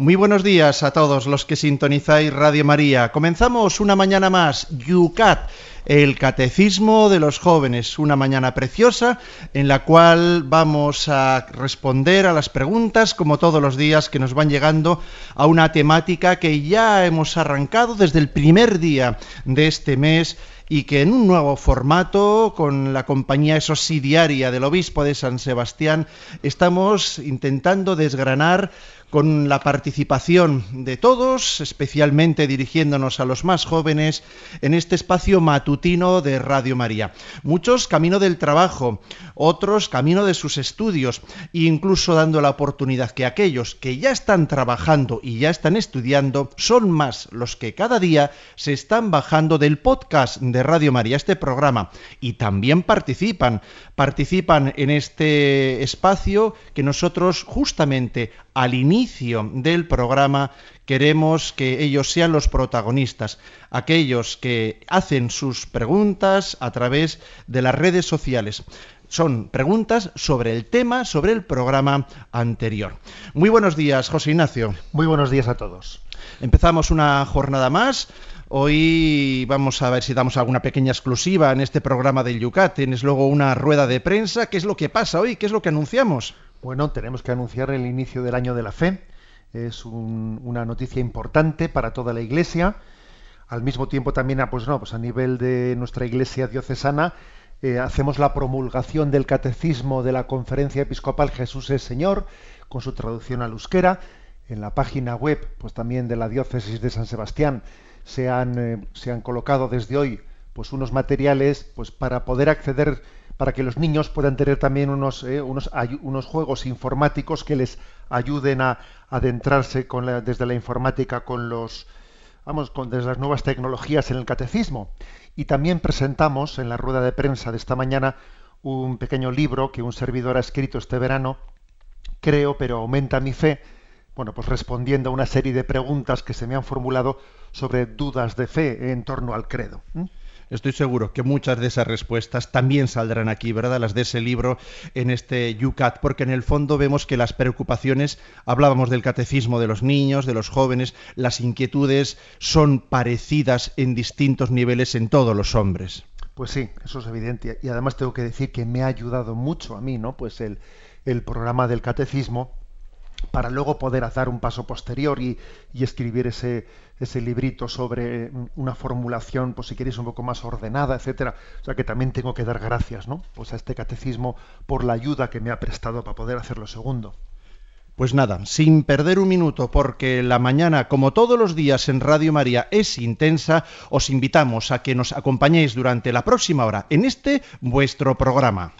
Muy buenos días a todos los que sintonizáis Radio María. Comenzamos una mañana más, Yucat, el Catecismo de los Jóvenes, una mañana preciosa en la cual vamos a responder a las preguntas, como todos los días que nos van llegando, a una temática que ya hemos arrancado desde el primer día de este mes y que en un nuevo formato, con la compañía subsidiaria del Obispo de San Sebastián, estamos intentando desgranar con la participación de todos, especialmente dirigiéndonos a los más jóvenes, en este espacio matutino de Radio María. Muchos camino del trabajo, otros camino de sus estudios, incluso dando la oportunidad que aquellos que ya están trabajando y ya están estudiando son más los que cada día se están bajando del podcast de Radio María, este programa, y también participan, participan en este espacio que nosotros justamente al inicio del programa queremos que ellos sean los protagonistas, aquellos que hacen sus preguntas a través de las redes sociales. Son preguntas sobre el tema, sobre el programa anterior. Muy buenos días, José Ignacio. Muy buenos días a todos. Empezamos una jornada más. Hoy vamos a ver si damos alguna pequeña exclusiva en este programa del Yucat. Tienes luego una rueda de prensa. ¿Qué es lo que pasa hoy? ¿Qué es lo que anunciamos? Bueno, tenemos que anunciar el inicio del año de la fe. Es una noticia importante para toda la Iglesia. Al mismo tiempo también, ah, pues pues a nivel de nuestra Iglesia diocesana, eh, hacemos la promulgación del catecismo de la Conferencia Episcopal Jesús es Señor, con su traducción al euskera. En la página web, pues también de la diócesis de San Sebastián, se han, eh, se han colocado desde hoy pues unos materiales pues para poder acceder para que los niños puedan tener también unos, eh, unos, unos, juegos informáticos que les ayuden a, adentrarse desde la informática con los vamos con desde las nuevas tecnologías en el catecismo. Y también presentamos en la rueda de prensa de esta mañana un pequeño libro que un servidor ha escrito este verano creo pero aumenta mi fe bueno pues respondiendo a una serie de preguntas que se me han formulado sobre dudas de fe en torno al credo Estoy seguro que muchas de esas respuestas también saldrán aquí, ¿verdad? Las de ese libro en este UCAT, porque en el fondo vemos que las preocupaciones, hablábamos del catecismo de los niños, de los jóvenes, las inquietudes son parecidas en distintos niveles en todos los hombres. Pues sí, eso es evidente. Y además tengo que decir que me ha ayudado mucho a mí, ¿no? Pues el, el programa del catecismo para luego poder hacer un paso posterior y, escribir ese, ese librito sobre una formulación, pues si queréis, un poco más ordenada, etcétera. O sea que también tengo que dar gracias, ¿no? Pues a este catecismo por la ayuda que me ha prestado para poder hacer lo segundo. Pues nada, sin perder un minuto, porque la mañana, como todos los días en Radio María, es intensa, os invitamos a que nos acompañéis durante la próxima hora en este vuestro programa.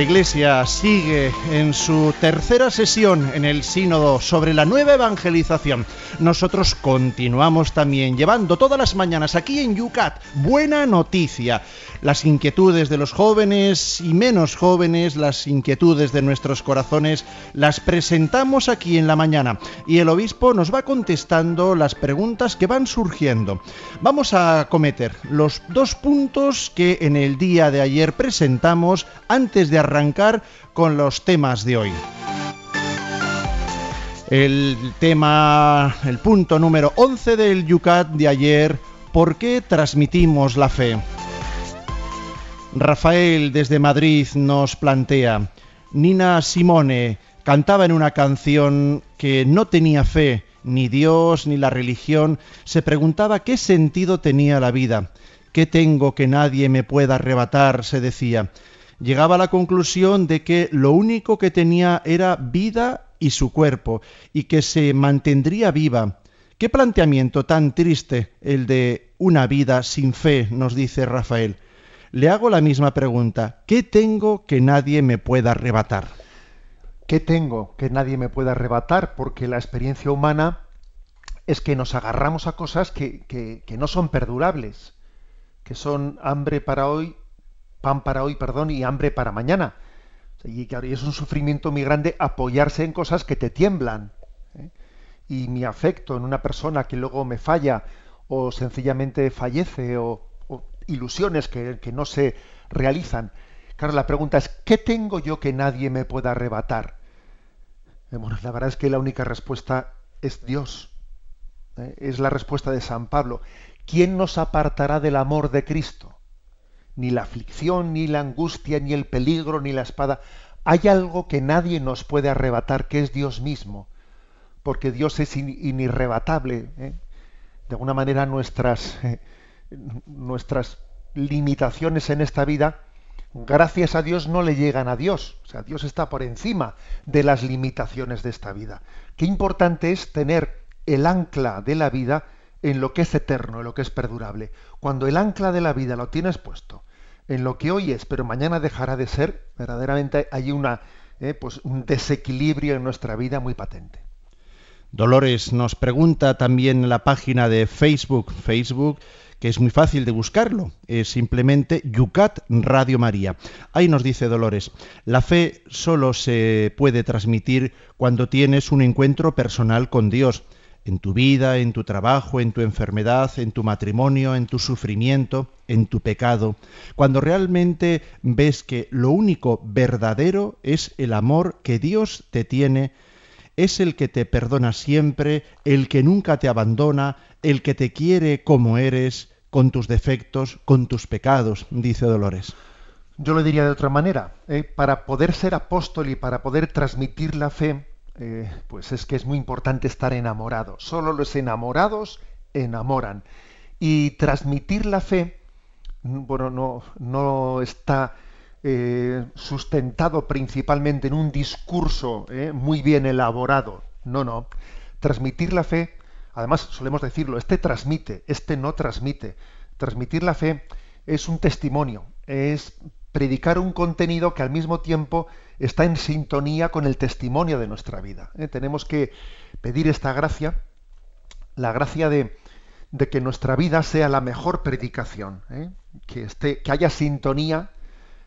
La Iglesia sigue en su tercera sesión en el sínodo sobre la nueva evangelización. Nosotros continuamos también llevando todas las mañanas aquí en Yucat buena noticia. Las inquietudes de los jóvenes y menos jóvenes, las inquietudes de nuestros corazones, las presentamos aquí en la mañana y el obispo nos va contestando las preguntas que van surgiendo. Vamos a cometer los dos puntos que en el día de ayer presentamos antes de arrancar con los temas de hoy. El tema, el punto número 11 del Yucat de ayer, ¿por qué transmitimos la fe? Rafael desde Madrid nos plantea, Nina Simone cantaba en una canción que no tenía fe, ni Dios, ni la religión, se preguntaba qué sentido tenía la vida. ¿Qué tengo que nadie me pueda arrebatar? se decía. Llegaba a la conclusión de que lo único que tenía era vida y su cuerpo, y que se mantendría viva. Qué planteamiento tan triste el de una vida sin fe, nos dice Rafael. Le hago la misma pregunta. ¿Qué tengo que nadie me pueda arrebatar? ¿Qué tengo que nadie me pueda arrebatar? Porque la experiencia humana es que nos agarramos a cosas que, que, no son perdurables, que son hambre para hoy, pan para hoy, perdón, y hambre para mañana. Y, es un sufrimiento muy grande apoyarse en cosas que te tiemblan. ¿eh? Y mi afecto en una persona que luego me falla o sencillamente fallece o, ilusiones que, que, no se realizan. Claro, la pregunta es, ¿qué tengo yo que nadie me pueda arrebatar? Eh, bueno, la verdad es que la única respuesta es Dios. Eh, es la respuesta de San Pablo. ¿Quién nos apartará del amor de Cristo? Ni la aflicción, ni la angustia, ni el peligro, ni la espada. Hay algo que nadie nos puede arrebatar, que es Dios mismo. Porque Dios es inirrebatable. ¿eh? De alguna manera nuestras, nuestras limitaciones en esta vida gracias a Dios no le llegan a Dios. O sea, Dios está por encima de las limitaciones de esta vida. Qué importante es tener el ancla de la vida en lo que es eterno, en lo que es perdurable. Cuando el ancla de la vida lo tienes puesto en lo que hoy es, pero mañana dejará de ser, verdaderamente hay una, eh, pues un desequilibrio en nuestra vida muy patente. Dolores nos pregunta también en la página de Facebook, Facebook que es muy fácil de buscarlo, es simplemente Yucat Radio María. Ahí nos dice Dolores, la fe solo se puede transmitir cuando tienes un encuentro personal con Dios, en tu vida, en tu trabajo, en tu enfermedad, en tu matrimonio, en tu sufrimiento, en tu pecado, cuando realmente ves que lo único verdadero es el amor que Dios te tiene, es el que te perdona siempre, el que nunca te abandona, el que te quiere como eres, con tus defectos, con tus pecados, dice Dolores. Yo lo diría de otra manera. ¿eh? para poder ser apóstol y para poder transmitir la fe, eh, pues es que es muy importante estar enamorado. Solo los enamorados enamoran. Y transmitir la fe, bueno, no, no está eh, sustentado principalmente en un discurso muy bien elaborado. No, no. Transmitir la fe Además, solemos decirlo, este transmite, este no transmite. Transmitir la fe es un testimonio, es predicar un contenido que al mismo tiempo está en sintonía con el testimonio de nuestra vida. ¿eh? Tenemos que pedir esta gracia, la gracia de, que nuestra vida sea la mejor predicación, ¿eh? que, esté, que haya sintonía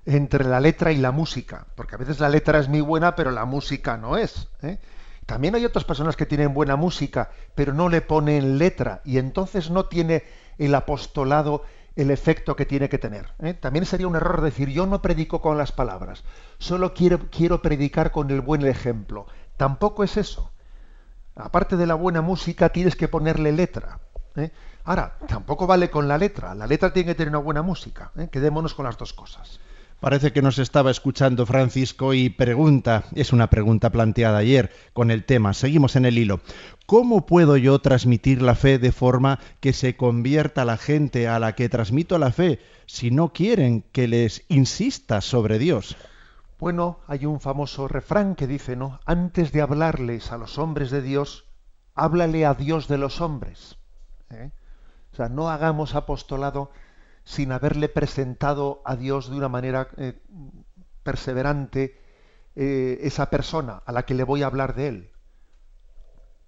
entre la letra y la música, porque a veces la letra es muy buena, pero la música no es. ¿eh? También hay otras personas que tienen buena música, pero no le ponen letra y entonces no tiene el apostolado el efecto que tiene que tener. ¿eh? También sería un error decir yo no predico con las palabras, solo quiero, quiero predicar con el buen ejemplo. Tampoco es eso. Aparte de la buena música tienes que ponerle letra. ¿eh? Ahora, tampoco vale con la letra. La letra tiene que tener una buena música. ¿eh? Quedémonos con las dos cosas. Parece que nos estaba escuchando Francisco y pregunta, es una pregunta planteada ayer con el tema, seguimos en el hilo. ¿Cómo puedo yo transmitir la fe de forma que se convierta la gente a la que transmito la fe si no quieren que les insista sobre Dios? Bueno, hay un famoso refrán que dice, ¿no? Antes de hablarles a los hombres de Dios, háblale a Dios de los hombres. ¿eh? O sea, no hagamos apostolado sin haberle presentado a Dios de una manera eh, perseverante eh, esa persona a la que le voy a hablar de él.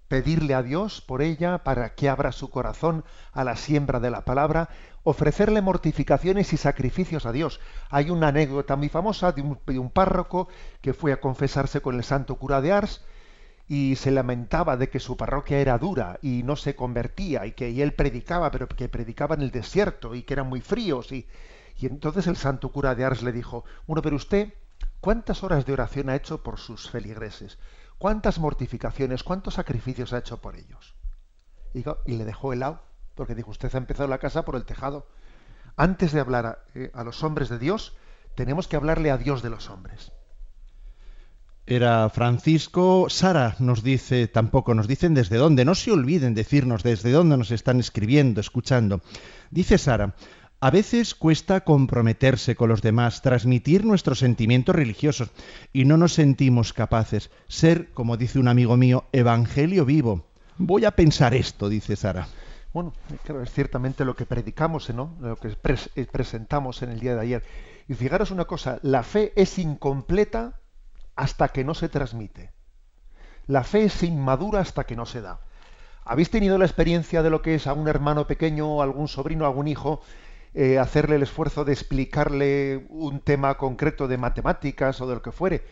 Pedirle a Dios por ella para que abra su corazón a la siembra de la palabra, ofrecerle mortificaciones y sacrificios a Dios. Hay una anécdota muy famosa de un, de un párroco que fue a confesarse con el santo cura de Ars, y se lamentaba de que su parroquia era dura y no se convertía y que él predicaba, pero que predicaba en el desierto y que eran muy fríos. Y, y entonces el santo cura de Ars le dijo, bueno, pero usted, ¿cuántas horas de oración ha hecho por sus feligreses? ¿Cuántas mortificaciones, cuántos sacrificios ha hecho por ellos? Y, le dejó helado, porque dijo, usted ha empezado la casa por el tejado. Antes de hablar a, eh, a los hombres de Dios, tenemos que hablarle a Dios de los hombres. Era Francisco. Sara nos dice, tampoco nos dicen desde dónde. No se olviden decirnos desde dónde nos están escribiendo, escuchando. Dice Sara, a veces cuesta comprometerse con los demás, transmitir nuestros sentimientos religiosos y no nos sentimos capaces. Ser, como dice un amigo mío, evangelio vivo. Voy a pensar esto, dice Sara. Bueno, claro, es ciertamente lo que predicamos, ¿no? Lo que eh, presentamos en el día de ayer. Y fijaros una cosa, la fe es incompleta hasta que no se transmite. La fe es inmadura hasta que no se da. ¿Habéis tenido la experiencia de lo que es a un hermano pequeño, algún sobrino, algún hijo, eh, hacerle el esfuerzo de explicarle un tema concreto de matemáticas o de lo que fuere?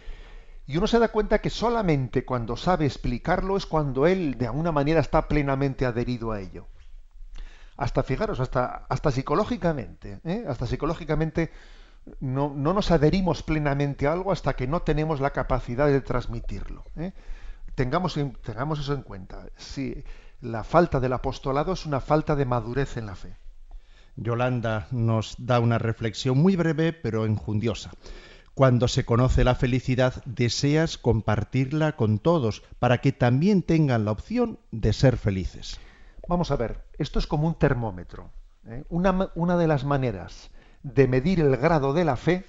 Y uno se da cuenta que solamente cuando sabe explicarlo es cuando él de alguna manera está plenamente adherido a ello. Hasta fijaros, hasta, hasta psicológicamente, ¿eh? hasta psicológicamente no, nos adherimos plenamente a algo hasta que no tenemos la capacidad de transmitirlo. ¿eh? Tengamos, tengamos eso en cuenta. Si la falta del apostolado es una falta de madurez en la fe. Yolanda nos da una reflexión muy breve pero enjundiosa. Cuando se conoce la felicidad, deseas compartirla con todos para que también tengan la opción de ser felices. Vamos a ver, esto es como un termómetro. ¿eh? Una, una de las maneras de medir el grado de la fe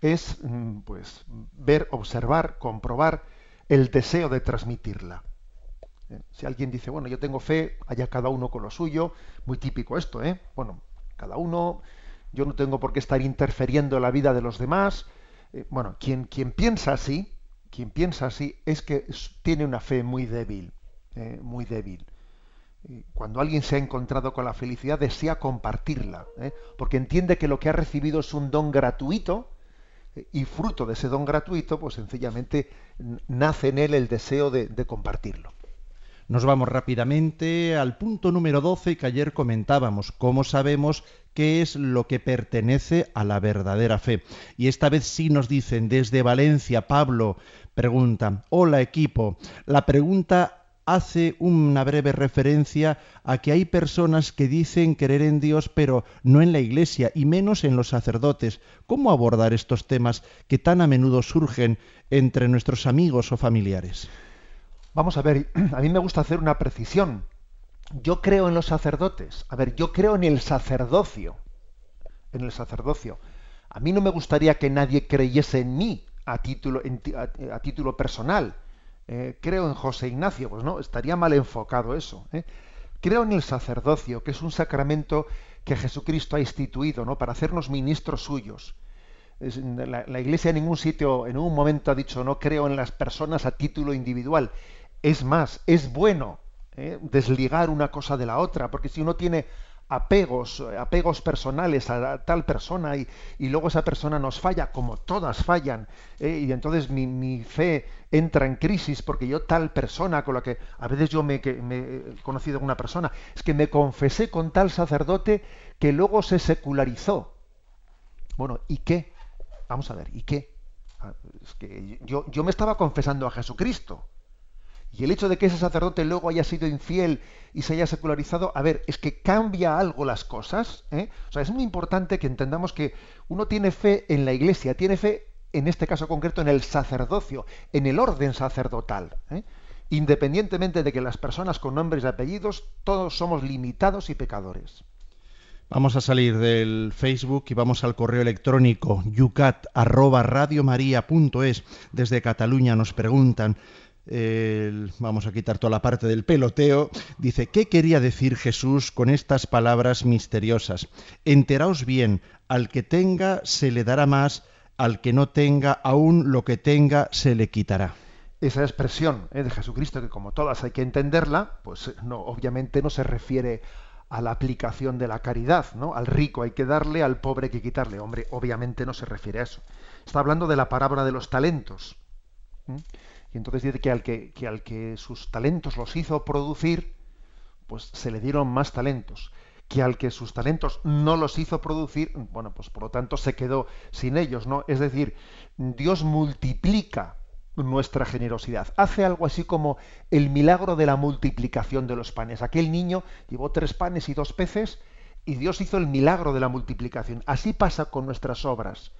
es mm, pues ver, observar, comprobar el deseo de transmitirla. ¿Eh? Si alguien dice, bueno, yo tengo fe, allá cada uno con lo suyo, muy típico esto, ¿eh? Bueno, cada uno, yo no tengo por qué estar interfiriendo en la vida de los demás. Eh, bueno, quien, quien piensa así, quien piensa así, es que tiene una fe muy débil, ¿eh? muy débil cuando alguien se ha encontrado con la felicidad, desea compartirla, ¿eh? porque entiende que lo que ha recibido es un don gratuito eh, y fruto de ese don gratuito, pues sencillamente nace en él el deseo de, de compartirlo. Nos vamos rápidamente al punto número 12 que ayer comentábamos, cómo sabemos qué es lo que pertenece a la verdadera fe. Y esta vez sí nos dicen desde Valencia, Pablo pregunta, hola equipo, la pregunta hace una breve referencia a que hay personas que dicen creer en Dios pero no en la Iglesia y menos en los sacerdotes. ¿Cómo abordar estos temas que tan a menudo surgen entre nuestros amigos o familiares? Vamos a ver, a mí me gusta hacer una precisión. Yo creo en los sacerdotes. A ver, yo creo en el sacerdocio. En el sacerdocio. A mí no me gustaría que nadie creyese en mí a título, a título personal eh, creo en José Ignacio, pues no, estaría mal enfocado eso. ¿eh? Creo en el sacerdocio, que es un sacramento que Jesucristo ha instituido, ¿no? Para hacernos ministros suyos. la, Iglesia en ningún sitio, en un momento ha dicho no creo en las personas a título individual. Es más, es bueno ¿eh? desligar una cosa de la otra, porque si uno tiene apegos, apegos personales a, tal persona y, luego esa persona nos falla, como todas fallan, ¿eh? y entonces mi, fe entra en crisis porque yo tal persona con la que a veces yo me, me he conocido una persona, es que me confesé con tal sacerdote que luego se secularizó. Bueno, ¿y qué? Vamos a ver, ¿y qué? Ah, es que yo, yo me estaba confesando a Jesucristo. Y el hecho de que ese sacerdote luego haya sido infiel y se haya secularizado, a ver, es que cambia algo las cosas. ¿eh? O sea, es muy importante que entendamos que uno tiene fe en la iglesia, tiene fe, en este caso concreto, en el sacerdocio, en el orden sacerdotal. ¿eh? Independientemente de que las personas con nombres y apellidos, todos somos limitados y pecadores. Vamos a salir del Facebook y vamos al correo electrónico yucat@radiomaria.es. Desde Cataluña nos preguntan vamos a quitar toda la parte del peloteo, dice, ¿qué quería decir Jesús con estas palabras misteriosas? Enteraos bien, al que tenga se le dará más, al que no tenga aún lo que tenga se le quitará. Esa expresión ¿eh? de Jesucristo, que como todas hay que entenderla, pues no, obviamente no se refiere a la aplicación de la caridad, ¿no? Al rico hay que darle, al pobre hay que quitarle. Hombre, obviamente no se refiere a eso. Está hablando de la parábola de los talentos. Y entonces dice que al que, sus talentos los hizo producir, pues se le dieron más talentos. Que al que sus talentos no los hizo producir, bueno, pues por lo tanto se quedó sin ellos, ¿no? Es decir, Dios multiplica nuestra generosidad. Hace algo así como el milagro de la multiplicación de los panes. Aquel niño llevó tres panes y dos peces y Dios hizo el milagro de la multiplicación. Así pasa con nuestras obras.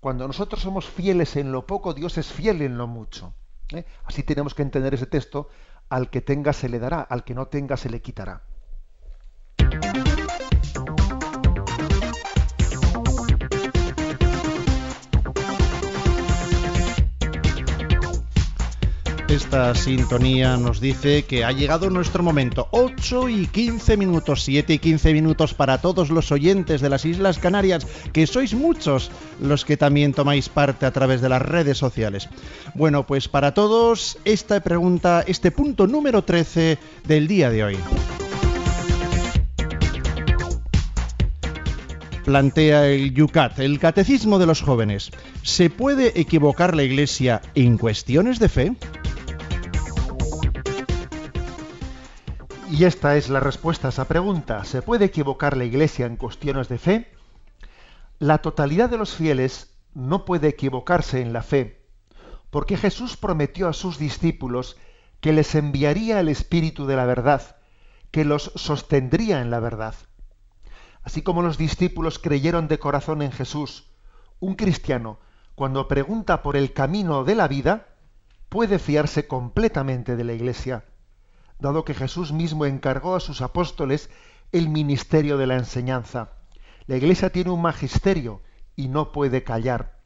Cuando nosotros somos fieles en lo poco, Dios es fiel en lo mucho. ¿Eh? Así tenemos que entender ese texto, al que tenga se le dará, al que no tenga se le quitará. Esta sintonía nos dice que ha llegado nuestro momento. 8 y 15 minutos, 7 y 15 minutos para todos los oyentes de las Islas Canarias, que sois muchos los que también tomáis parte a través de las redes sociales. Bueno, pues para todos, esta pregunta, este punto número 13 del día de hoy. plantea el Yucat, el Catecismo de los Jóvenes. ¿Se puede equivocar la Iglesia en cuestiones de fe? Y esta es la respuesta a esa pregunta. ¿Se puede equivocar la Iglesia en cuestiones de fe? La totalidad de los fieles no puede equivocarse en la fe, porque Jesús prometió a sus discípulos que les enviaría el Espíritu de la verdad, que los sostendría en la verdad. Así como los discípulos creyeron de corazón en Jesús, un cristiano, cuando pregunta por el camino de la vida, puede fiarse completamente de la Iglesia dado que Jesús mismo encargó a sus apóstoles el ministerio de la enseñanza. La Iglesia tiene un magisterio y no puede callar.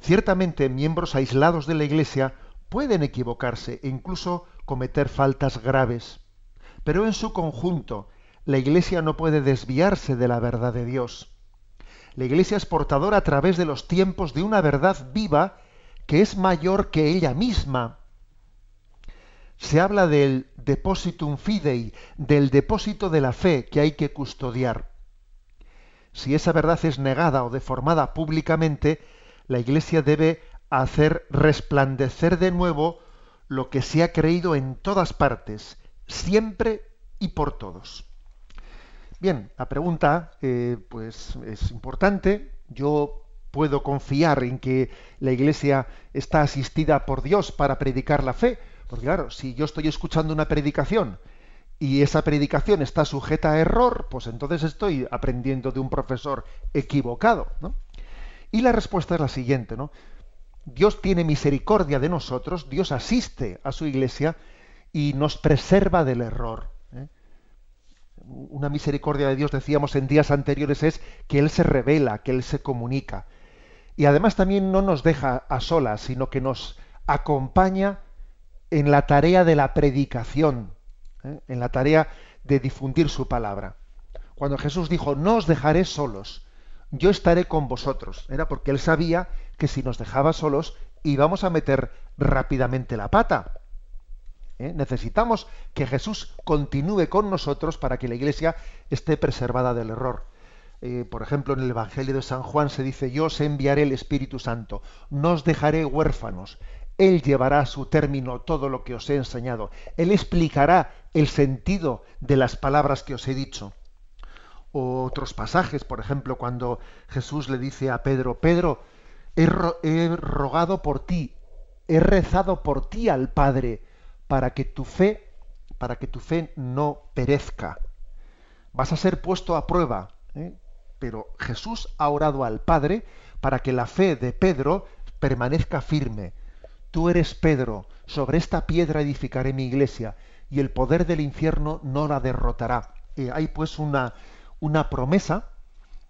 Ciertamente miembros aislados de la Iglesia pueden equivocarse e incluso cometer faltas graves, pero en su conjunto la Iglesia no puede desviarse de la verdad de Dios. La Iglesia es portadora a través de los tiempos de una verdad viva que es mayor que ella misma se habla del depositum fidei, del depósito de la fe que hay que custodiar. Si esa verdad es negada o deformada públicamente, la Iglesia debe hacer resplandecer de nuevo lo que se ha creído en todas partes, siempre y por todos. Bien, la pregunta eh, pues es importante. Yo puedo confiar en que la Iglesia está asistida por Dios para predicar la fe, porque claro, si yo estoy escuchando una predicación y esa predicación está sujeta a error, pues entonces estoy aprendiendo de un profesor equivocado. ¿no? Y la respuesta es la siguiente, ¿no? Dios tiene misericordia de nosotros, Dios asiste a su iglesia y nos preserva del error. ¿eh? Una misericordia de Dios, decíamos en días anteriores, es que Él se revela, que Él se comunica. Y además también no nos deja a solas, sino que nos acompaña en la tarea de la predicación, ¿eh? en la tarea de difundir su palabra. Cuando Jesús dijo, no os dejaré solos, yo estaré con vosotros, era porque él sabía que si nos dejaba solos íbamos a meter rápidamente la pata. ¿Eh? Necesitamos que Jesús continúe con nosotros para que la iglesia esté preservada del error. Eh, por ejemplo, en el Evangelio de San Juan se dice, yo os enviaré el Espíritu Santo, no os dejaré huérfanos, él llevará a su término todo lo que os he enseñado. Él explicará el sentido de las palabras que os he dicho. otros pasajes, por ejemplo, cuando Jesús le dice a Pedro, Pedro, he, he rogado por ti, he rezado por ti al Padre, para que tu fe, para que tu fe no perezca. Vas a ser puesto a prueba. ¿eh? Pero Jesús ha orado al Padre para que la fe de Pedro permanezca firme Tú eres Pedro, sobre esta piedra edificaré mi iglesia, y el poder del infierno no la derrotará. hay pues una, una promesa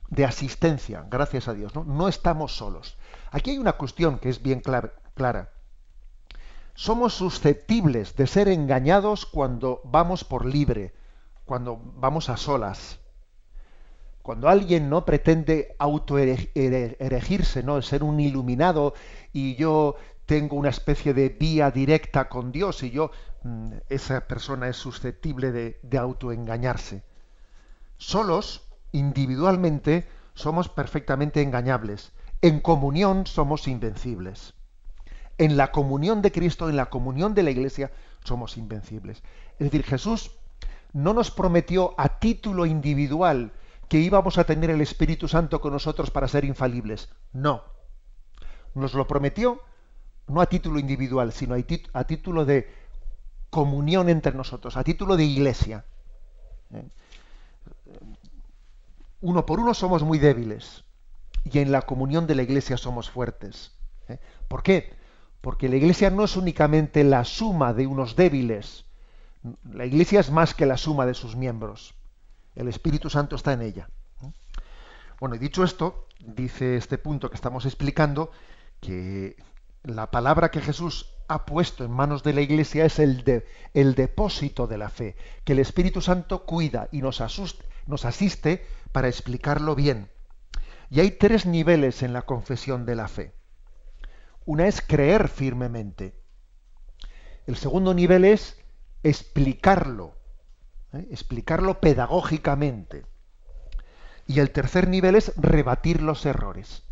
de asistencia, gracias a Dios. ¿no? no estamos solos. Aquí hay una cuestión que es bien clara. Somos susceptibles de ser engañados cuando vamos por libre, cuando vamos a solas. Cuando alguien no pretende autoerigirse, ¿no? ser un iluminado y yo tengo una especie de vía directa con Dios y yo, mm, esa persona es susceptible de, de autoengañarse. Solos, individualmente, somos perfectamente engañables. En comunión somos invencibles. En la comunión de Cristo, en la comunión de la Iglesia, somos invencibles. Es decir, Jesús no nos prometió a título individual que íbamos a tener el Espíritu Santo con nosotros para ser infalibles. No. Nos lo prometió no a título individual, sino a, título de comunión entre nosotros, a título de iglesia. ¿eh? uno por uno somos muy débiles y en la comunión de la iglesia somos fuertes. ¿eh? ¿Por qué? Porque la iglesia no es únicamente la suma de unos débiles, la iglesia es más que la suma de sus miembros. El Espíritu Santo está en ella. ¿eh? Bueno, y dicho esto, dice este punto que estamos explicando, que la palabra que Jesús ha puesto en manos de la Iglesia es el, de, el depósito de la fe, que el Espíritu Santo cuida y nos, nos asiste para explicarlo bien. Y hay tres niveles en la confesión de la fe. Una es creer firmemente. El segundo nivel es explicarlo, ¿eh? explicarlo pedagógicamente. Y el tercer nivel es rebatir los errores.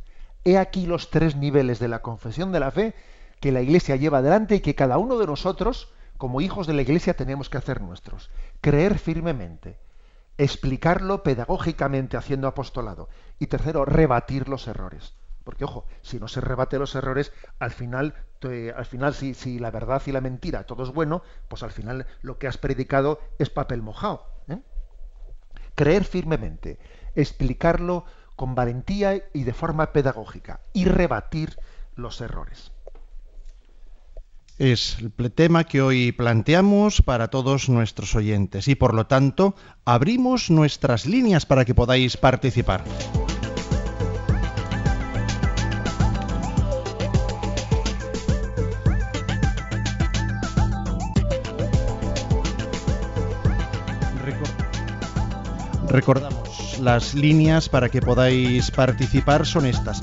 He aquí los tres niveles de la confesión de la fe que la Iglesia lleva adelante y que cada uno de nosotros, como hijos de la Iglesia, tenemos que hacer nuestros. Creer firmemente, explicarlo pedagógicamente haciendo apostolado y tercero, rebatir los errores. Porque ojo, si no se rebate los errores, al final, al final si, si, la verdad y la mentira todo es bueno, pues al final lo que has predicado es papel mojado. ¿eh? Creer firmemente, explicarlo con valentía y de forma pedagógica y rebatir los errores. Es el tema que hoy planteamos para todos nuestros oyentes y por lo tanto abrimos nuestras líneas para que podáis participar. Recordamos, las líneas para que podáis participar son estas.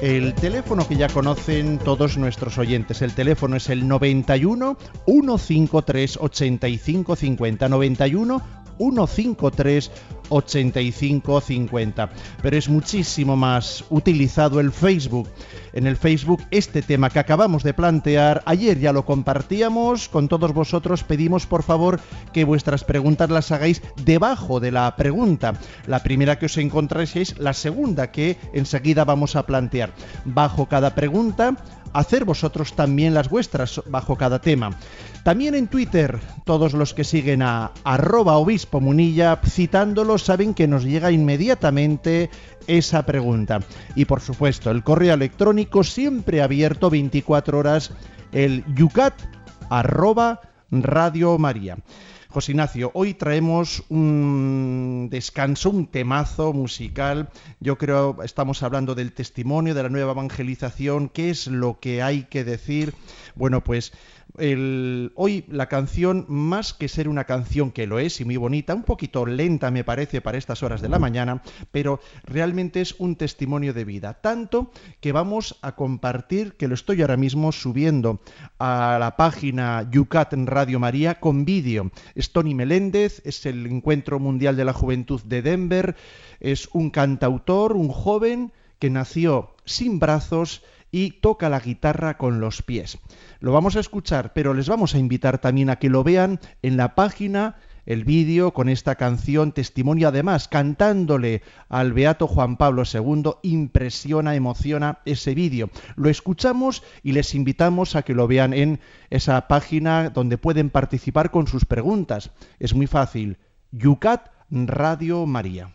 El teléfono que ya conocen todos nuestros oyentes, el teléfono es el 91 153 85 50 91 153 8550. Pero es muchísimo más utilizado el Facebook. En el Facebook este tema que acabamos de plantear, ayer ya lo compartíamos con todos vosotros, pedimos por favor que vuestras preguntas las hagáis debajo de la pregunta. La primera que os encontréis, la segunda que enseguida vamos a plantear. Bajo cada pregunta hacer vosotros también las vuestras bajo cada tema. También en Twitter, todos los que siguen a arroba obispo munilla, citándolos, saben que nos llega inmediatamente esa pregunta. Y por supuesto, el correo electrónico siempre abierto 24 horas, el yucat arroba Radio María. José Ignacio, hoy traemos un descanso, un temazo musical. Yo creo estamos hablando del testimonio, de la nueva evangelización, qué es lo que hay que decir. Bueno, pues hoy la canción, más que ser una canción que lo es y muy bonita, un poquito lenta me parece para estas horas de la mañana, pero realmente es un testimonio de vida. Tanto que vamos a compartir, que lo estoy ahora mismo subiendo a la página Yucat en Radio María con vídeo. Es Tony Meléndez, es el Encuentro Mundial de la Juventud de Denver, es un cantautor, un joven que nació sin brazos y toca la guitarra con los pies. Lo vamos a escuchar, pero les vamos a invitar también a que lo vean en la página el vídeo con esta canción, testimonio además, cantándole al Beato Juan Pablo II, impresiona, emociona ese vídeo. Lo escuchamos y les invitamos a que lo vean en esa página donde pueden participar con sus preguntas. Es muy fácil. Yucat Radio María.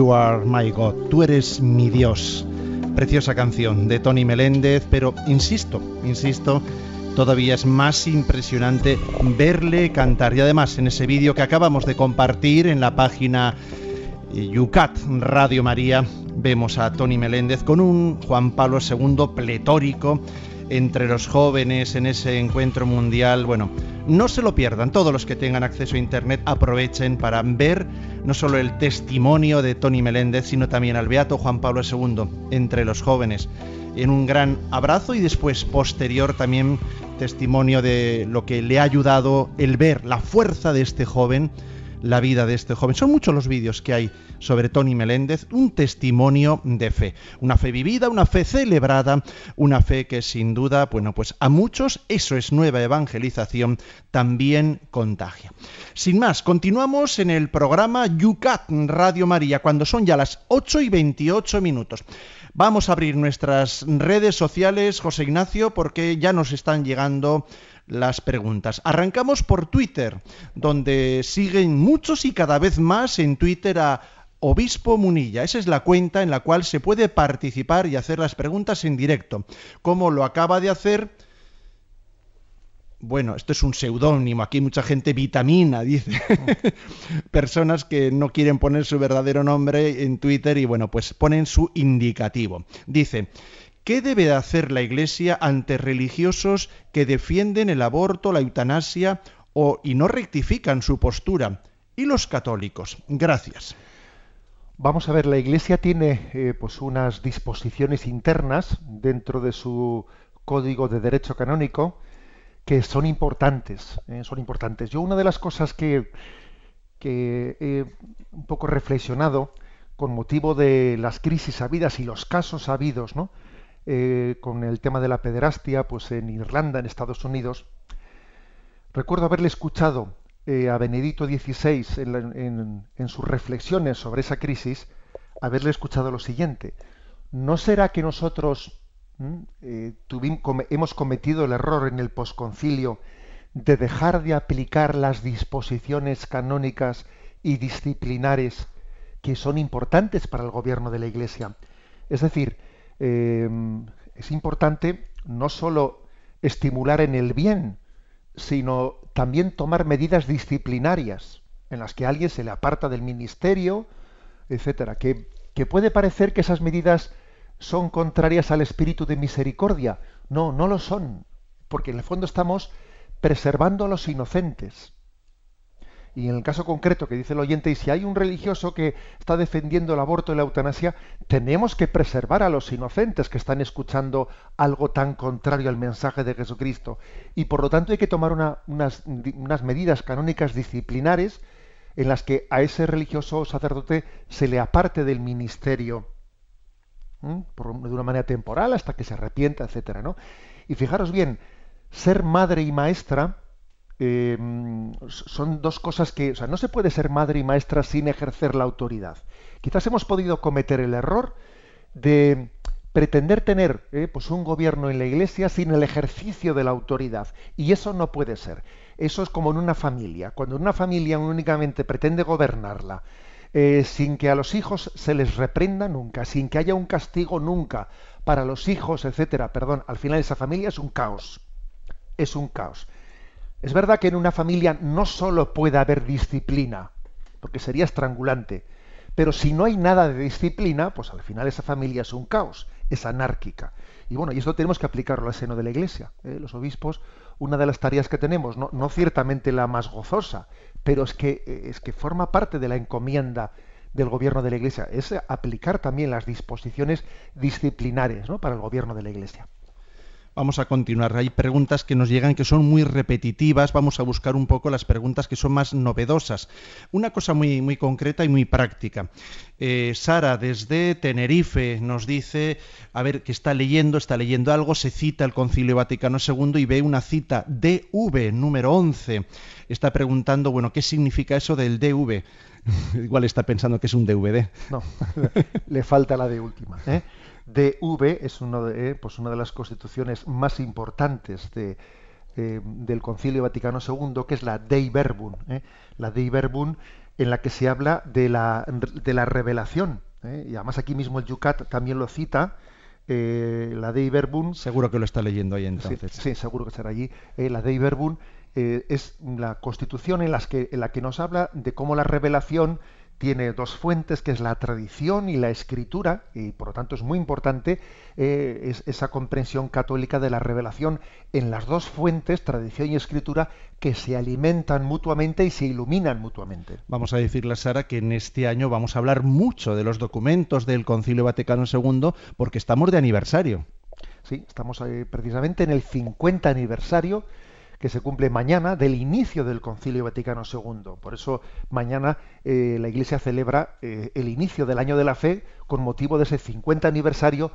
You Are My God, tú eres mi Dios. Preciosa canción de Tony Meléndez, pero insisto, insisto, todavía es más impresionante verle cantar. Y además, en ese vídeo que acabamos de compartir en la página Yucat Radio María, vemos a Tony Meléndez con un Juan Pablo II pletórico entre los jóvenes en ese encuentro mundial. Bueno, no se lo pierdan, todos los que tengan acceso a Internet aprovechen para ver no solo el testimonio de Tony Meléndez, sino también al Beato Juan Pablo II entre los jóvenes. En un gran abrazo y después posterior también testimonio de lo que le ha ayudado el ver la fuerza de este joven la vida de este joven. Son muchos los vídeos que hay sobre Tony Meléndez, un testimonio de fe, una fe vivida, una fe celebrada, una fe que sin duda, bueno, pues a muchos eso es nueva evangelización, también contagia. Sin más, continuamos en el programa Yucat Radio María cuando son ya las 8 y 28 minutos. Vamos a abrir nuestras redes sociales, José Ignacio, porque ya nos están llegando las preguntas. Arrancamos por Twitter, donde siguen muchos y cada vez más en Twitter a Obispo Munilla. Esa es la cuenta en la cual se puede participar y hacer las preguntas en directo, como lo acaba de hacer. Bueno, esto es un seudónimo, aquí mucha gente vitamina, dice. Personas que no quieren poner su verdadero nombre en Twitter y bueno, pues ponen su indicativo. Dice, ¿Qué debe hacer la Iglesia ante religiosos que defienden el aborto, la eutanasia o, y no rectifican su postura? ¿Y los católicos? Gracias. Vamos a ver, la Iglesia tiene eh, pues unas disposiciones internas dentro de su código de derecho canónico que son importantes, eh, son importantes. Yo una de las cosas que, que he un poco reflexionado con motivo de las crisis habidas y los casos habidos, ¿no? Eh, con el tema de la pederastia, pues en Irlanda, en Estados Unidos. Recuerdo haberle escuchado eh, a Benedicto XVI en, sus reflexiones sobre esa crisis, haberle escuchado lo siguiente. ¿No será que nosotros eh, hemos cometido el error en el posconcilio de dejar de aplicar las disposiciones canónicas y disciplinares que son importantes para el gobierno de la Iglesia? Es decir, Em, es importante no sólo estimular en el bien, sino también tomar medidas disciplinarias en las que alguien se le aparta del ministerio, etcétera. Que, que puede parecer que esas medidas son contrarias al espíritu de misericordia. No, no lo son, porque en el fondo estamos preservando a los inocentes. Y en el caso concreto que dice el oyente, y si hay un religioso que está defendiendo el aborto y la eutanasia, tenemos que preservar a los inocentes que están escuchando algo tan contrario al mensaje de Jesucristo. Y por lo tanto hay que tomar unas, medidas canónicas disciplinares en las que a ese religioso sacerdote se le aparte del ministerio de una manera temporal hasta que se arrepienta, etcétera, ¿no? Y fijaros bien, ser madre y maestra Em, son dos cosas que, o sea, no se puede ser madre y maestra sin ejercer la autoridad. Quizás hemos podido cometer el error de pretender tener eh, pues un gobierno en la iglesia sin el ejercicio de la autoridad. Y eso no puede ser. Eso es como en una familia. Cuando una familia únicamente pretende gobernarla, eh, sin que a los hijos se les reprenda nunca, sin que haya un castigo nunca para los hijos, etcétera, perdón, al final esa familia es un caos. Es un caos. Es verdad que en una familia no solo puede haber disciplina, porque sería estrangulante, pero si no hay nada de disciplina, pues al final esa familia es un caos, es anárquica. Y bueno, y esto tenemos que aplicarlo al seno de la Iglesia. ¿eh? Los obispos, una de las tareas que tenemos, no, ciertamente la más gozosa, pero es que, eh, es que forma parte de la encomienda del gobierno de la Iglesia, es aplicar también las disposiciones disciplinares ¿no? para el gobierno de la Iglesia. Vamos a continuar. Hay preguntas que nos llegan que son muy repetitivas. Vamos a buscar un poco las preguntas que son más novedosas. Una cosa muy, muy concreta y muy práctica. Eh, Sara, desde Tenerife, nos dice, a ver, que está leyendo, está leyendo algo, se cita el Concilio Vaticano II y ve una cita DV, número 11. Está preguntando, bueno, ¿qué significa eso del DV? Igual está pensando que es un DVD. No, le falta la de última. ¿eh? DV es uno de, pues una de las constituciones más importantes de, eh, del Concilio Vaticano II, que es la Dei Verbum. Eh. La Dei Verbum en la que se habla de la, de la revelación. ¿eh? Y además aquí mismo el Yucat también lo cita, la de Iberbun. Seguro que lo está leyendo ahí entonces. Sí, seguro que estará allí. La de Iberbun es la constitución en, las que, en la que nos habla de cómo la revelación tiene dos fuentes, que es la tradición y la escritura, y por lo tanto es muy importante eh, esa comprensión católica de la revelación en las dos fuentes, tradición y escritura, que se alimentan mutuamente y se iluminan mutuamente. Vamos a decirle a Sara que en este año vamos a hablar mucho de los documentos del Concilio Vaticano II, porque estamos de aniversario. Sí, estamos eh, precisamente en el 50 aniversario que se cumple mañana del inicio del Concilio Vaticano II. Por eso mañana eh, la Iglesia celebra eh, el inicio del año de la fe con motivo de ese 50 aniversario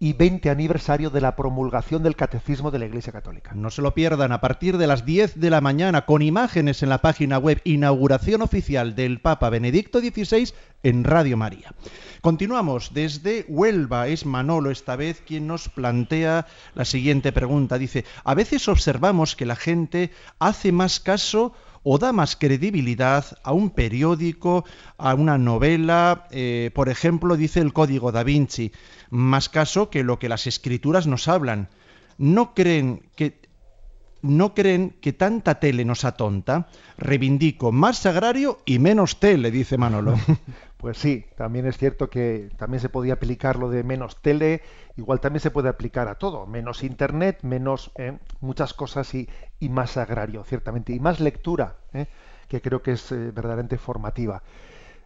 y 20 aniversario de la promulgación del Catecismo de la Iglesia Católica. No se lo pierdan a partir de las 10 de la mañana con imágenes en la página web Inauguración Oficial del Papa Benedicto XVI en Radio María. Continuamos desde Huelva. Es Manolo esta vez quien nos plantea la siguiente pregunta. Dice, a veces observamos que la gente hace más caso o da más credibilidad a un periódico, a una novela, eh, por ejemplo, dice el Código da Vinci, más caso que lo que las escrituras nos hablan. ¿No creen que no creen que tanta tele nos atonta? Reivindico más sagrario y menos tele, dice Manolo. Pues sí, también es cierto que también se podía aplicar lo de menos tele, igual también se puede aplicar a todo, menos internet, menos eh, muchas cosas y, más agrario, ciertamente, y más lectura, eh, que creo que es eh, verdaderamente formativa.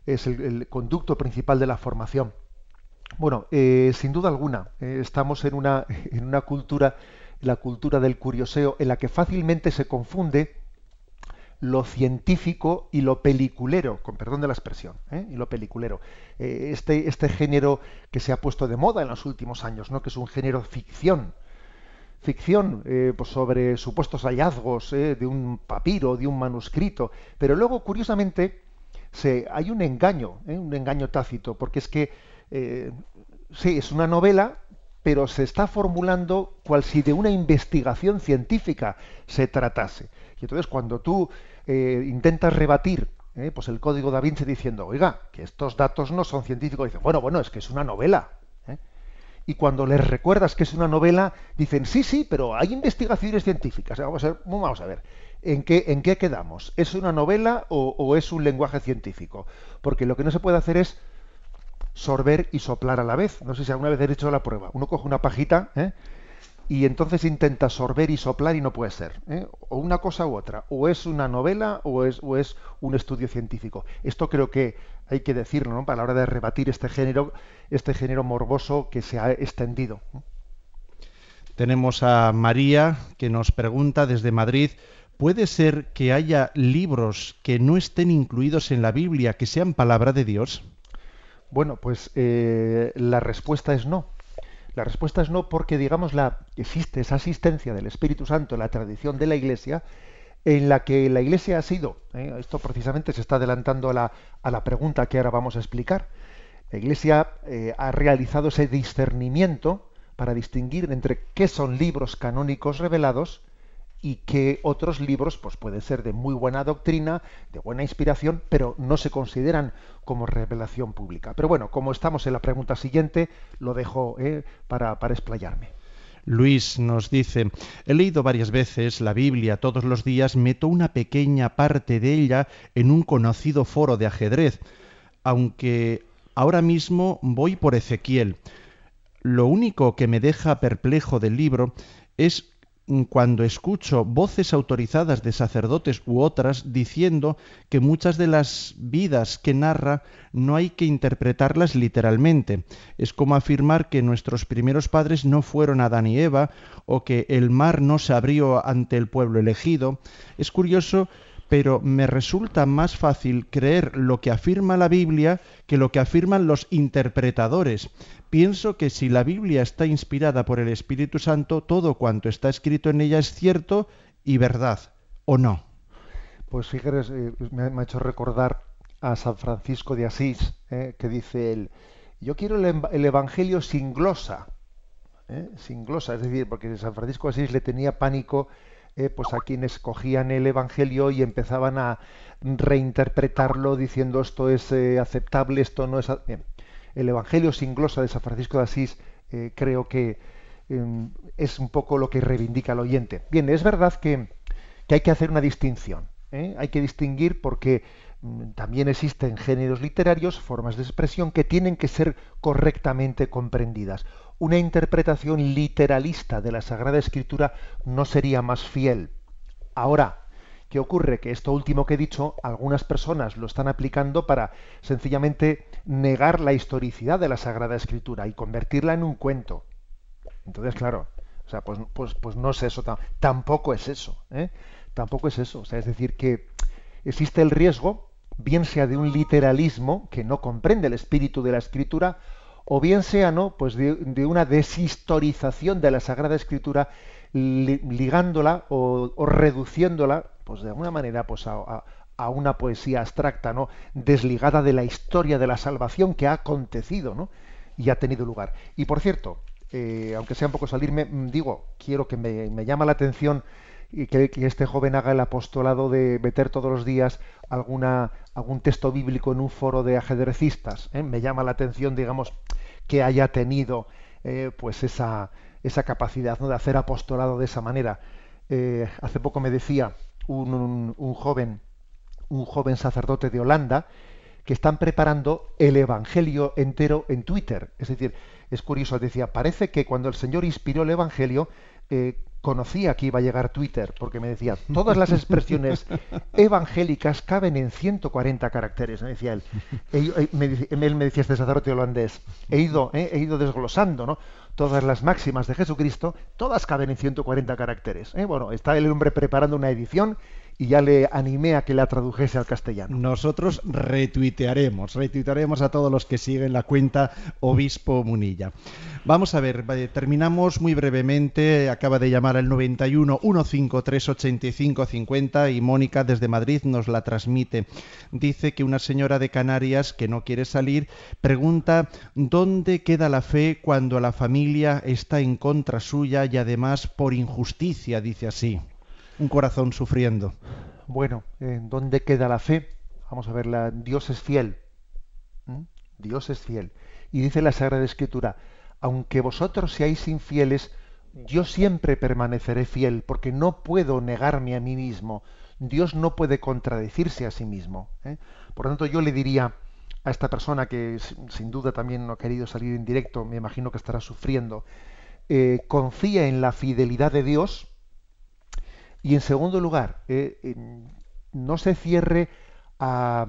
Es el, conducto principal de la formación. Bueno, sin duda alguna, estamos en una, en una cultura, la cultura del curioseo, en la que fácilmente se confunde lo científico y lo peliculero, con perdón de la expresión, ¿eh? y lo peliculero. Eh, este, este género que se ha puesto de moda en los últimos años, ¿no? que es un género ficción, ficción eh, pues sobre supuestos hallazgos de un papiro, de un manuscrito, pero luego, curiosamente, se, hay un engaño, un engaño tácito, porque es que, sí, es una novela, pero se está formulando cual si de una investigación científica se tratase. Y entonces cuando tú eh, intentas rebatir eh, pues el código da Vinci diciendo, oiga, que estos datos no son científicos, dicen, bueno, bueno, es que es una novela. ¿eh? Y cuando les recuerdas que es una novela, dicen, sí, sí, pero hay investigaciones científicas. Vamos a ver, vamos a ver ¿en, qué, ¿en qué quedamos? ¿Es una novela o, o es un lenguaje científico? Porque lo que no se puede hacer es sorber y soplar a la vez. No sé si alguna vez he hecho la prueba. Uno coge una pajita, ¿eh? y entonces intenta sorber y soplar y no puede ser. ¿eh? O una cosa u otra. O es una novela o es, o es un estudio científico. Esto creo que hay que decirlo, ¿no? Para la hora de rebatir este género, este género morboso que se ha extendido. Tenemos a María que nos pregunta desde Madrid. ¿Puede ser que haya libros que no estén incluidos en la Biblia, que sean palabra de Dios? Bueno, pues eh, la respuesta es no. La respuesta es no porque, digamos, la, existe esa asistencia del Espíritu Santo en la tradición de la Iglesia en la que la Iglesia ha sido, ¿eh? esto precisamente se está adelantando a la, a la, pregunta que ahora vamos a explicar, la Iglesia eh, ha realizado ese discernimiento para distinguir entre qué son libros canónicos revelados y que otros libros pues pueden ser de muy buena doctrina, de buena inspiración, pero no se consideran como revelación pública. Pero bueno, como estamos en la pregunta siguiente, lo dejo eh, para, para explayarme. Luis nos dice, he leído varias veces la Biblia todos los días, meto una pequeña parte de ella en un conocido foro de ajedrez, aunque ahora mismo voy por Ezequiel. Lo único que me deja perplejo del libro es cuando escucho voces autorizadas de sacerdotes u otras diciendo que muchas de las vidas que narra no hay que interpretarlas literalmente. Es como afirmar que nuestros primeros padres no fueron Adán y Eva o que el mar no se abrió ante el pueblo elegido. Es curioso pero me resulta más fácil creer lo que afirma la Biblia que lo que afirman los interpretadores. Pienso que si la Biblia está inspirada por el Espíritu Santo, todo cuanto está escrito en ella es cierto y verdad, ¿o no? Pues fíjate, eh, me, ha hecho recordar a San Francisco de Asís, eh, que dice él, yo quiero el, Evangelio sin glosa, eh, sin glosa, es decir, porque San Francisco de Asís le tenía pánico eh, pues a quienes cogían el Evangelio y empezaban a reinterpretarlo diciendo esto es eh, aceptable, esto no es... Bien. El Evangelio sin glosa de San Francisco de Asís eh, creo que em, es un poco lo que reivindica el oyente. Bien, es verdad que, hay que hacer una distinción. Hay que distinguir porque mm, también existen géneros literarios, formas de expresión que tienen que ser correctamente comprendidas una interpretación literalista de la Sagrada Escritura no sería más fiel. Ahora, ¿qué ocurre? Que esto último que he dicho, algunas personas lo están aplicando para sencillamente negar la historicidad de la Sagrada Escritura y convertirla en un cuento. Entonces, claro, o sea, pues, pues, pues no es eso, tampoco es eso, ¿eh? tampoco es eso. O sea, es decir, que existe el riesgo, bien sea de un literalismo que no comprende el espíritu de la Escritura, o bien sea no, pues de, una deshistorización de la Sagrada Escritura, ligándola o, reduciéndola, pues de alguna manera, pues a, una poesía abstracta, ¿no? desligada de la historia de la salvación que ha acontecido, ¿no? y ha tenido lugar. Y por cierto, eh, aunque sea un poco salirme, mm, digo, quiero que me, me llama la atención y que, este joven haga el apostolado de meter todos los días alguna, algún texto bíblico en un foro de ajedrecistas. ¿eh? Me llama la atención, digamos, que haya tenido eh, pues esa, esa capacidad ¿no? de hacer apostolado de esa manera. Eh, hace poco me decía un, un, joven, un joven sacerdote de Holanda, que están preparando el Evangelio entero en Twitter. Es decir, es curioso, decía, parece que cuando el Señor inspiró el Evangelio, eh, conocía que iba a llegar Twitter, porque me decía, todas las expresiones evangélicas caben en 140 caracteres, me decía él. Él me, decía este sacerdote holandés, he ido, eh, he ido desglosando, ¿no? Todas las máximas de Jesucristo, todas caben en 140 caracteres. ¿eh? Bueno, está el hombre preparando una edición y ya le animé a que la tradujese al castellano. Nosotros retuitearemos, retuitearemos a todos los que siguen la cuenta Obispo Munilla. Vamos a ver, terminamos muy brevemente, acaba de llamar al 91 153 85 50 y Mónica desde Madrid nos la transmite. Dice que una señora de Canarias que no quiere salir pregunta dónde queda la fe cuando la familia está en contra suya y además por injusticia, dice así un corazón sufriendo. Bueno, ¿en dónde queda la fe? Vamos a verla. Dios es fiel. Dios es fiel. Y dice la Sagrada Escritura, aunque vosotros seáis infieles, yo siempre permaneceré fiel, porque no puedo negarme a mí mismo. Dios no puede contradecirse a sí mismo. ¿eh? Por lo tanto, yo le diría a esta persona que sin duda también no ha querido salir en directo, me imagino que estará sufriendo, eh, confía en la fidelidad de Dios, y en segundo lugar, eh, no se cierre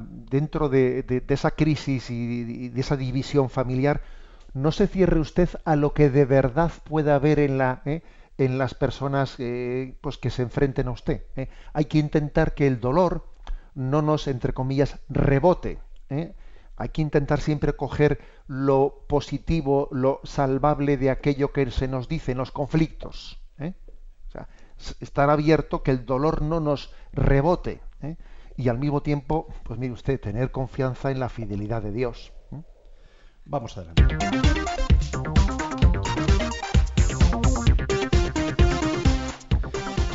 dentro de, esa crisis y de esa división familiar, no se cierre usted a lo que de verdad pueda haber en, eh, las personas eh, pues que se enfrenten a usted. Hay que intentar que el dolor no nos, entre comillas, rebote. Hay que intentar siempre coger lo positivo, lo salvable de aquello que se nos dice en los conflictos estar abierto, que el dolor no nos rebote. ¿eh? Y al mismo tiempo, pues mire usted, tener confianza en la fidelidad de Dios. ¿eh? Vamos adelante.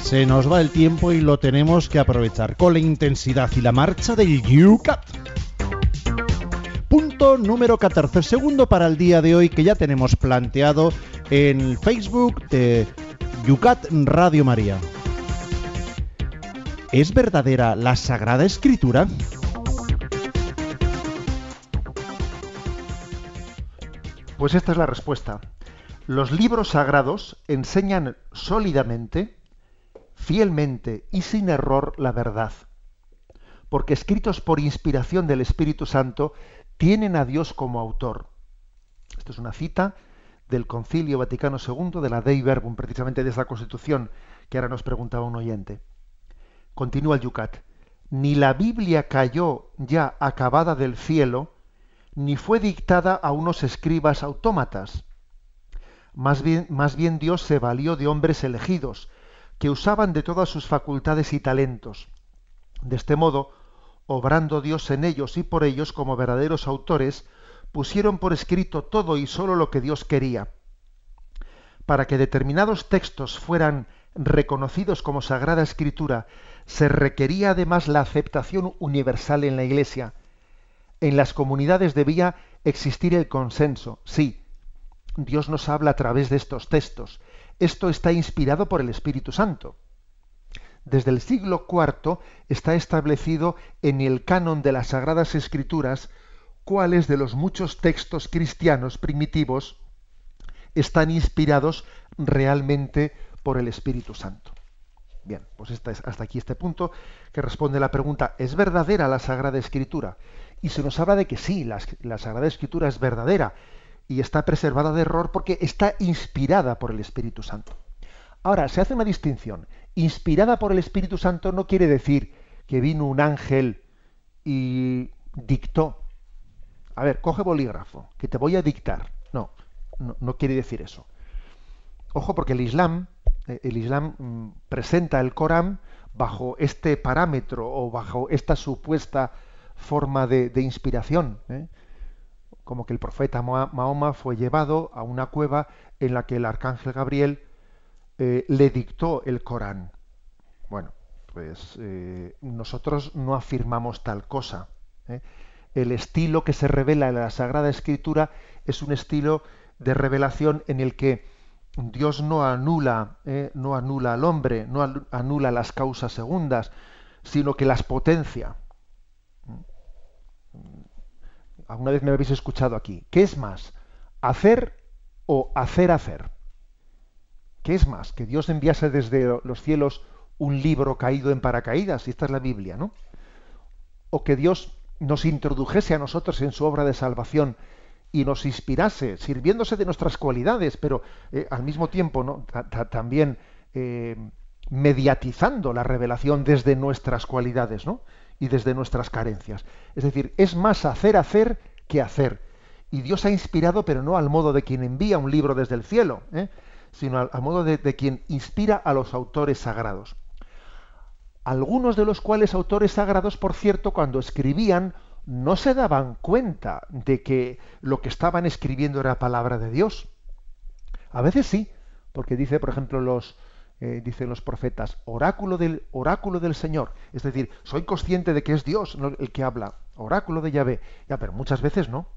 Se nos va el tiempo y lo tenemos que aprovechar con la intensidad y la marcha del UCAT. Punto número 14, segundo para el día de hoy que ya tenemos planteado en Facebook de Yucat Radio María. ¿Es verdadera la Sagrada Escritura? Pues esta es la respuesta. Los libros sagrados enseñan sólidamente, fielmente y sin error la verdad, porque escritos por inspiración del Espíritu Santo tienen a Dios como autor. Esto es una cita del Concilio Vaticano II, de la Dei Verbum, precisamente de esa constitución que ahora nos preguntaba un oyente. Continúa el Yucat. Ni la Biblia cayó ya acabada del cielo, ni fue dictada a unos escribas autómatas. Más bien, más bien Dios se valió de hombres elegidos, que usaban de todas sus facultades y talentos. De este modo, obrando Dios en ellos y por ellos como verdaderos autores, pusieron por escrito todo y sólo lo que Dios quería. Para que determinados textos fueran reconocidos como Sagrada Escritura, se requería además la aceptación universal en la Iglesia. En las comunidades debía existir el consenso. Sí, Dios nos habla a través de estos textos. Esto está inspirado por el Espíritu Santo. Desde el siglo IV está establecido en el canon de las Sagradas Escrituras cuáles de los muchos textos cristianos primitivos están inspirados realmente por el Espíritu Santo. Bien, pues hasta aquí este punto que responde la pregunta, ¿es verdadera la Sagrada Escritura? Y se nos habla de que sí, la, la Sagrada Escritura es verdadera y está preservada de error porque está inspirada por el Espíritu Santo. Ahora, se hace una distinción. Inspirada por el Espíritu Santo no quiere decir que vino un ángel y dictó. A ver, coge bolígrafo, que te voy a dictar. No, no, quiere decir eso. Ojo, porque el Islam, eh, el Islam mm, presenta el Corán bajo este parámetro o bajo esta supuesta forma de, inspiración. ¿eh? Como que el profeta Mahoma fue llevado a una cueva en la que el arcángel Gabriel eh, le dictó el Corán. Bueno, pues nosotros no afirmamos tal cosa. El estilo que se revela en la Sagrada Escritura es un estilo de revelación en el que Dios no anula, eh, no anula al hombre, no anula las causas segundas, sino que las potencia. Alguna vez me habéis escuchado aquí. ¿Qué es más? ¿Hacer o hacer hacer? ¿Qué es más? Que Dios enviase desde los cielos un libro caído en paracaídas, y esta es la Biblia, ¿no? O que Dios nos introdujese a nosotros en su obra de salvación y nos inspirase, sirviéndose de nuestras cualidades, pero eh, al mismo tiempo también eh, mediatizando la revelación desde nuestras cualidades ¿no? y desde nuestras carencias. Es decir, es más hacer hacer que hacer. Y Dios ha inspirado, pero no al modo de quien envía un libro desde el cielo, ¿eh? sino al, modo de quien inspira a los autores sagrados. Algunos de los cuales autores sagrados, por cierto, cuando escribían, no se daban cuenta de que lo que estaban escribiendo era palabra de Dios. A veces sí, porque dice, por ejemplo, los eh, dicen los profetas, oráculo del oráculo del Señor. Es decir, soy consciente de que es Dios el que habla, oráculo de Yahvé. Ya, pero muchas veces no.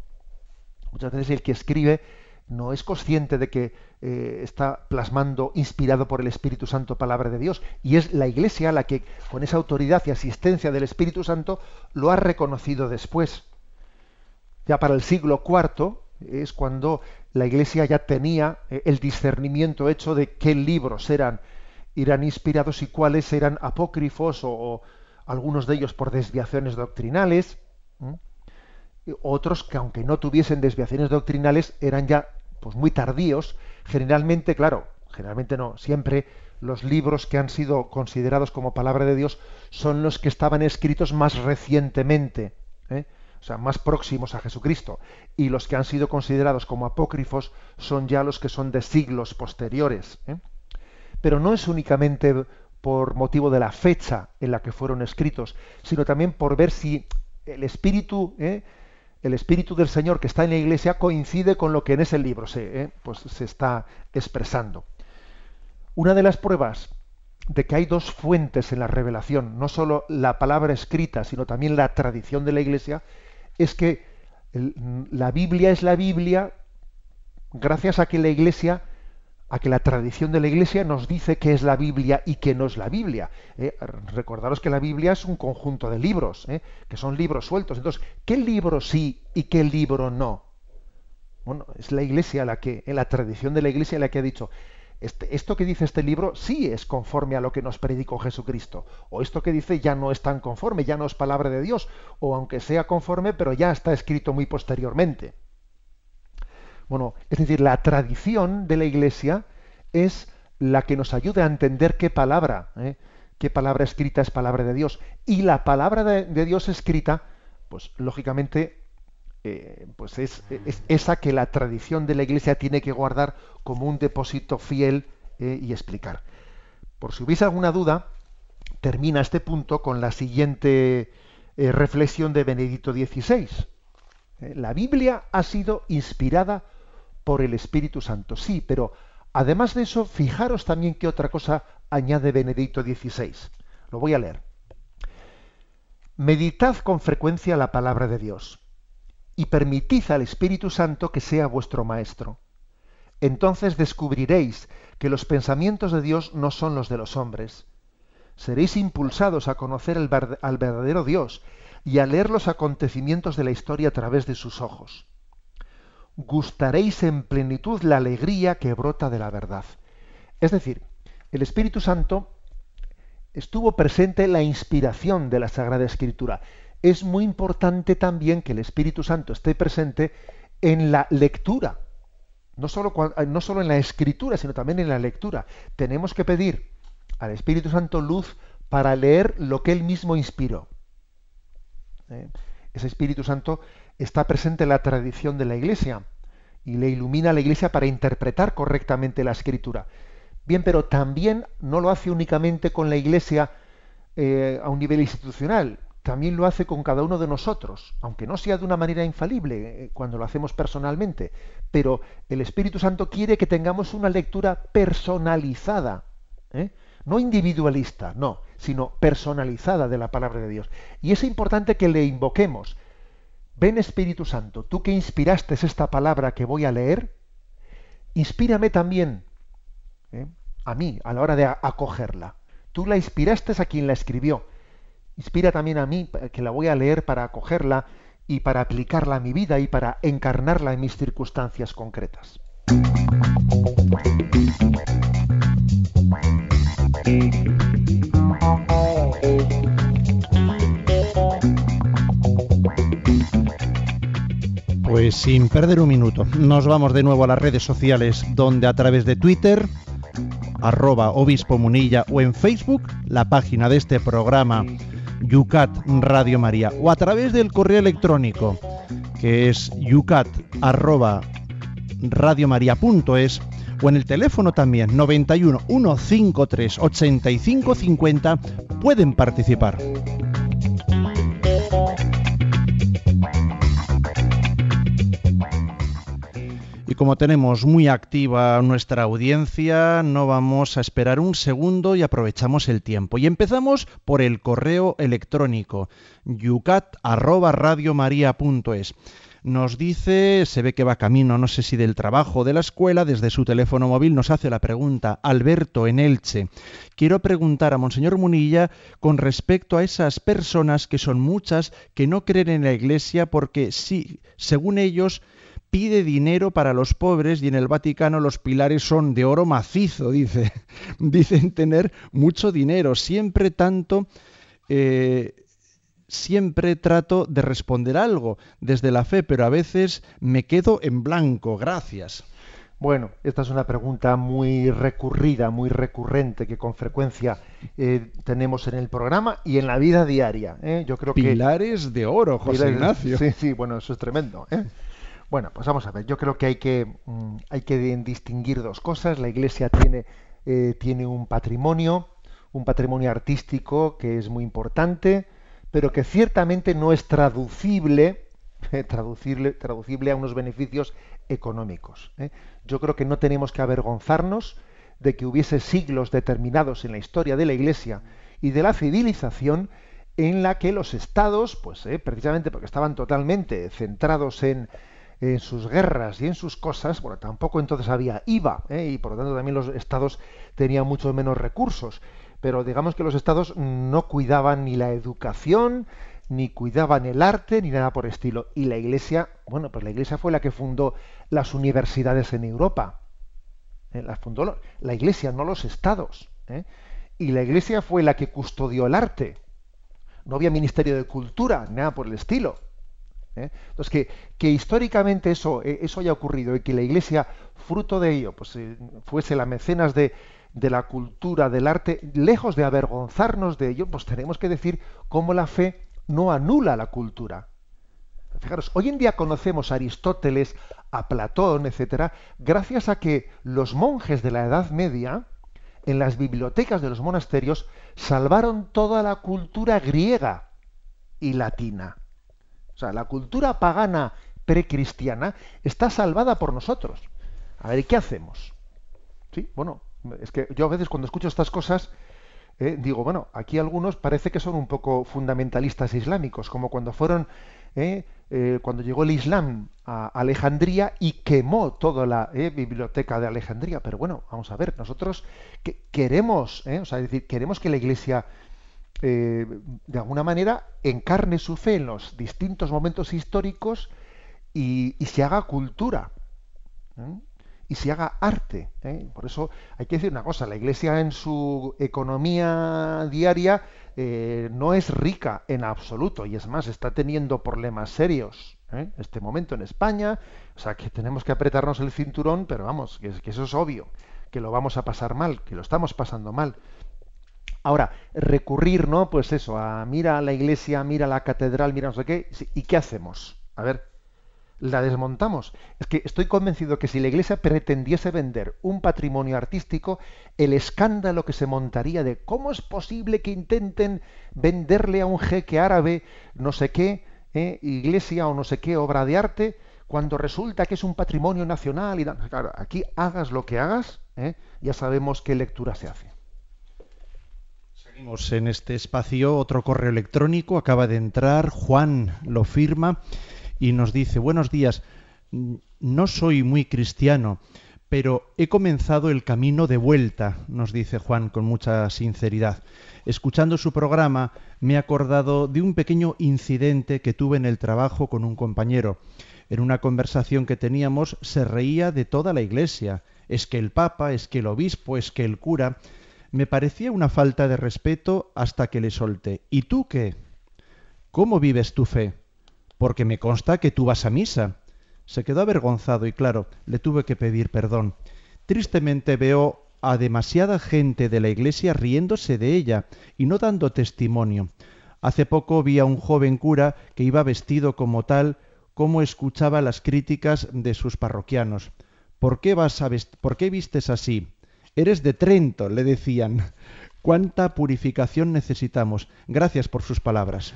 Muchas veces el que escribe no es consciente de que eh, está plasmando, inspirado por el Espíritu Santo, palabra de Dios. Y es la Iglesia la que, con esa autoridad y asistencia del Espíritu Santo, lo ha reconocido después. Ya para el siglo IV es cuando la Iglesia ya tenía eh, el discernimiento hecho de qué libros eran, eran inspirados y cuáles eran apócrifos o, algunos de ellos por desviaciones doctrinales. Otros que aunque no tuviesen desviaciones doctrinales eran ya pues muy tardíos, generalmente, claro, generalmente no, siempre los libros que han sido considerados como palabra de Dios son los que estaban escritos más recientemente, ¿eh? o sea, más próximos a Jesucristo, y los que han sido considerados como apócrifos son ya los que son de siglos posteriores. ¿eh? Pero no es únicamente por motivo de la fecha en la que fueron escritos, sino también por ver si el espíritu ¿eh? El Espíritu del Señor que está en la Iglesia coincide con lo que en ese libro se, eh, pues se está expresando. Una de las pruebas de que hay dos fuentes en la revelación, no solo la palabra escrita, sino también la tradición de la Iglesia, es que la Biblia es la Biblia gracias a que la Iglesia a que la tradición de la Iglesia nos dice qué es la Biblia y qué no es la Biblia. ¿eh? recordaros que la Biblia es un conjunto de libros, ¿eh? que son libros sueltos. Entonces, ¿qué libro sí y qué libro no? Bueno, es la Iglesia la que, en la tradición de la Iglesia la que ha dicho, este, esto que dice este libro sí es conforme a lo que nos predicó Jesucristo, o esto que dice ya no es tan conforme, ya no es palabra de Dios, o aunque sea conforme, pero ya está escrito muy posteriormente. Bueno, es decir, la tradición de la Iglesia es la que nos ayuda a entender qué palabra, ¿eh? qué palabra escrita es palabra de Dios. Y la palabra de, Dios escrita, pues lógicamente, eh, pues es, esa que la tradición de la Iglesia tiene que guardar como un depósito fiel eh, y explicar. Por si hubiese alguna duda, termina este punto con la siguiente reflexión de Benedicto XVI. La Biblia ha sido inspirada por el Espíritu Santo. Sí, pero Además de eso, fijaros también qué otra cosa añade Benedicto XVI. Lo voy a leer. Meditad con frecuencia la palabra de Dios y permitid al Espíritu Santo que sea vuestro Maestro. Entonces descubriréis que los pensamientos de Dios no son los de los hombres. Seréis impulsados a conocer al verdadero Dios y a leer los acontecimientos de la historia a través de sus ojos. Gustaréis en plenitud la alegría que brota de la verdad. Es decir, el Espíritu Santo estuvo presente en la inspiración de la Sagrada Escritura. Es muy importante también que el Espíritu Santo esté presente en la lectura, no solo, no solo en la escritura, sino también en la lectura. Tenemos que pedir al Espíritu Santo luz para leer lo que él mismo inspiró. ¿eh? Ese Espíritu Santo está presente en la tradición de la Iglesia y le ilumina a la Iglesia para interpretar correctamente la Escritura. Bien, pero también no lo hace únicamente con la Iglesia eh, a un nivel institucional, también lo hace con cada uno de nosotros, aunque no sea de una manera infalible eh, cuando lo hacemos personalmente, pero el Espíritu Santo quiere que tengamos una lectura personalizada, ¿eh? no individualista, no, sino personalizada de la palabra de Dios. Y es importante que le invoquemos. Ven Espíritu Santo, tú que inspiraste esta palabra que voy a leer, inspírame también ¿eh? a mí a la hora de acogerla. Tú la inspiraste a quien la escribió. Inspira también a mí, que la voy a leer para acogerla y para aplicarla a mi vida y para encarnarla en mis circunstancias concretas. Pues sin perder un minuto, nos vamos de nuevo a las redes sociales, donde a través de Twitter, arroba obispo munilla o en Facebook, la página de este programa Yucat Radio María o a través del correo electrónico que es yucat arroba radiomaria.es o en el teléfono también 91 153 85 50 pueden participar. Como tenemos muy activa nuestra audiencia, no vamos a esperar un segundo y aprovechamos el tiempo. Y empezamos por el correo electrónico yucat@radiomaria.es. Nos dice, se ve que va camino, no sé si del trabajo o de la escuela, desde su teléfono móvil nos hace la pregunta, Alberto en Elche. Quiero preguntar a Monseñor Munilla con respecto a esas personas que son muchas que no creen en la Iglesia porque sí, según ellos, pide dinero para los pobres y en el Vaticano los pilares son de oro macizo, dice. Dicen tener mucho dinero, siempre tanto... Eh, siempre trato de responder algo desde la fe, pero a veces me quedo en blanco. Gracias. Bueno, esta es una pregunta muy recurrida, muy recurrente, que con frecuencia eh, tenemos en el programa y en la vida diaria. ¿eh? Yo creo Pilares de oro, José Ignacio. Sí, sí, bueno, eso es tremendo. ¿eh? Bueno, pues vamos a ver. Yo creo que hay que, mm, hay que distinguir dos cosas. La Iglesia tiene, eh, tiene un patrimonio, un patrimonio artístico que es muy importante, pero que ciertamente no es traducible, traducible, a unos beneficios económicos. ¿eh? Yo creo que no tenemos que avergonzarnos de que hubiese siglos determinados en la historia de la Iglesia y de la civilización en la que los estados, pues eh, precisamente porque estaban totalmente centrados en, en sus guerras y en sus cosas, bueno, tampoco entonces había IVA, ¿eh? y por lo tanto también los estados tenían mucho menos recursos. Pero digamos que los estados no cuidaban ni la educación, ni cuidaban el arte, ni nada por estilo. Y la iglesia, bueno, pues la iglesia fue la que fundó las universidades en Europa. ¿eh? Las fundó la iglesia, no los estados. ¿eh? Y la iglesia fue la que custodió el arte. No había ministerio de cultura, nada por el estilo. ¿Eh? Entonces, que, que históricamente eso, eh, eso haya ocurrido y que la Iglesia, fruto de ello, pues eh, fuese la mecenas de, de la cultura, del arte, lejos de avergonzarnos de ello, pues tenemos que decir cómo la fe no anula la cultura. Fijaros, hoy en día conocemos a Aristóteles, a Platón, etcétera, gracias a que los monjes de la Edad Media, en las bibliotecas de los monasterios, salvaron toda la cultura griega y latina. O sea, la cultura pagana precristiana está salvada por nosotros. A ver, ¿qué hacemos? Sí, bueno, es que yo a veces cuando escucho estas cosas eh, digo, bueno, aquí algunos parece que son un poco fundamentalistas islámicos, como cuando fueron, eh, eh, cuando llegó el Islam a Alejandría y quemó toda la biblioteca de Alejandría. Pero bueno, vamos a ver, nosotros que queremos, o sea, decir, queremos que la Iglesia de alguna manera encarne su fe en los distintos momentos históricos y, se haga cultura y se haga arte. ¿eh? Por eso hay que decir una cosa, la Iglesia en su economía diaria eh, no es rica en absoluto y es más, está teniendo problemas serios ¿eh? en este momento en España, o sea que tenemos que apretarnos el cinturón, pero vamos, que, que eso es obvio, que lo vamos a pasar mal, que lo estamos pasando mal. Ahora, recurrir, ¿no? Pues eso, a mira a la iglesia, mira a la catedral, mira no sé qué, ¿y qué hacemos? A ver, la desmontamos. Es que estoy convencido que si la Iglesia pretendiese vender un patrimonio artístico, el escándalo que se montaría de cómo es posible que intenten venderle a un jeque árabe no sé qué eh, iglesia o no sé qué obra de arte, cuando resulta que es un patrimonio nacional. Y claro, aquí hagas lo que hagas, eh, ya sabemos qué lectura se hace. Seguimos en este espacio. Otro correo electrónico acaba de entrar. Juan lo firma y nos dice, buenos días, no soy muy cristiano, pero he comenzado el camino de vuelta, nos dice Juan con mucha sinceridad. Escuchando su programa me he acordado de un pequeño incidente que tuve en el trabajo con un compañero. En una conversación que teníamos se reía de toda la iglesia. Es que el Papa, es que el obispo, es que el cura. Me parecía una falta de respeto hasta que le solté. ¿Y tú qué? ¿Cómo vives tu fe? porque me consta que tú vas a misa. Se quedó avergonzado y claro, le tuve que pedir perdón. Tristemente veo a demasiada gente de la iglesia riéndose de ella y no dando testimonio. Hace poco vi a un joven cura que iba vestido como tal, como escuchaba las críticas de sus parroquianos. ¿Por qué vas a ¿Por qué vistes así? Eres de Trento, le decían. ¿Cuánta purificación necesitamos? Gracias por sus palabras.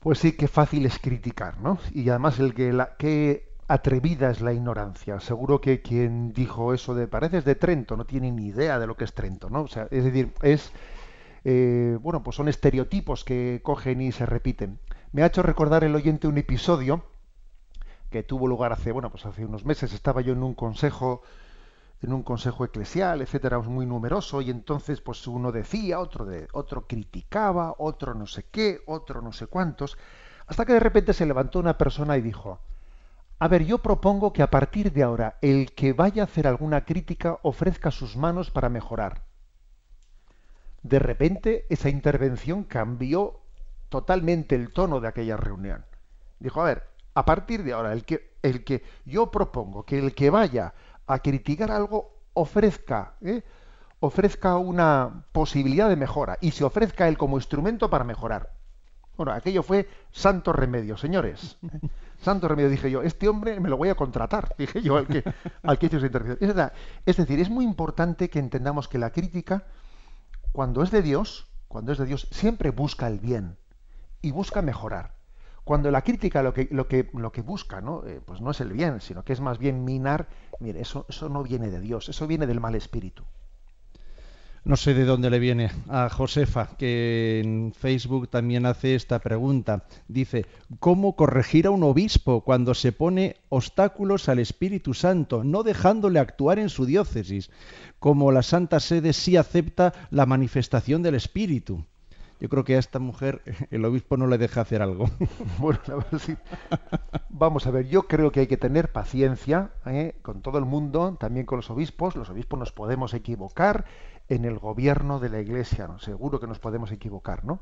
Pues sí, qué fácil es criticar, ¿no? Y además el que la, qué atrevida es la ignorancia. Seguro que quien dijo eso de pareces de Trento no tiene ni idea de lo que es Trento, ¿no? O sea, es decir, es eh, bueno, pues son estereotipos que cogen y se repiten. Me ha hecho recordar el oyente un episodio que tuvo lugar hace, bueno, pues hace unos meses. Estaba yo en un consejo en un consejo eclesial, etcétera, muy numeroso, y entonces pues uno decía, otro, de, otro criticaba, otro no sé qué, otro no sé cuántos, hasta que de repente se levantó una persona y dijo, a ver, yo propongo que a partir de ahora el que vaya a hacer alguna crítica ofrezca sus manos para mejorar. De repente esa intervención cambió totalmente el tono de aquella reunión. Dijo, a ver, a partir de ahora el que, el que yo propongo que el que vaya a criticar algo ofrezca, ¿eh? ofrezca una posibilidad de mejora y se ofrezca él como instrumento para mejorar. Bueno, aquello fue santo remedio, señores. Santo remedio, dije yo, este hombre me lo voy a contratar, dije yo al que, al que hizo esa intervención. Es, decir, es muy importante que entendamos que la crítica, cuando es de Dios, cuando es de Dios, siempre busca el bien y busca mejorar. Cuando la crítica lo que, lo que, lo que busca, ¿no? Eh, pues no es el bien, sino que es más bien minar, mire, eso, eso no viene de Dios, eso viene del mal espíritu. No sé de dónde le viene a Josefa, que en Facebook también hace esta pregunta. Dice, ¿cómo corregir a un obispo cuando se pone obstáculos al Espíritu Santo, no dejándole actuar en su diócesis, como la Santa Sede sí acepta la manifestación del Espíritu? Yo creo que a esta mujer el obispo no le deja hacer algo. Bueno, la verdad sí. Vamos a ver, yo creo que hay que tener paciencia ¿eh? con todo el mundo, también con los obispos. Los obispos nos podemos equivocar en el gobierno de la Iglesia, ¿no? seguro que nos podemos equivocar, ¿no?